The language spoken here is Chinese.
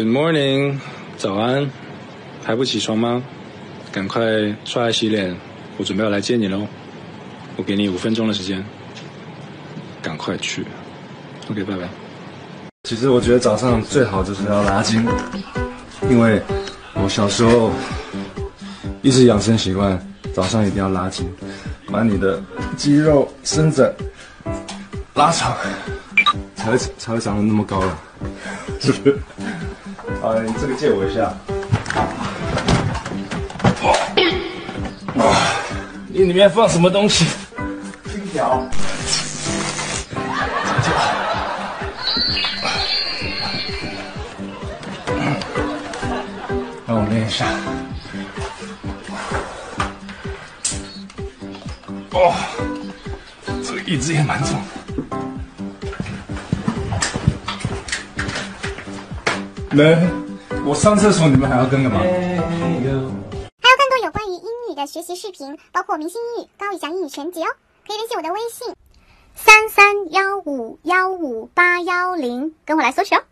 Good morning，早安，还不起床吗？赶快刷牙洗脸，我准备要来接你喽。我给你五分钟的时间，赶快去。OK，拜拜。其实我觉得早上最好就是要拉筋，因为我小时候一直养成习惯，早上一定要拉筋，把你的肌肉伸展拉长，才会才会长得那么高了，是不是？啊，你这个借我一下。哇，你里面放什么东西？金条。让我练一下。哦，这个椅子也蛮重。人，我上厕所，你们还要跟干嘛？还有更多有关于英语的学习视频，包括明星英语、高以翔英语全集哦，可以联系我的微信三三幺五幺五八幺零，跟我来索取哦。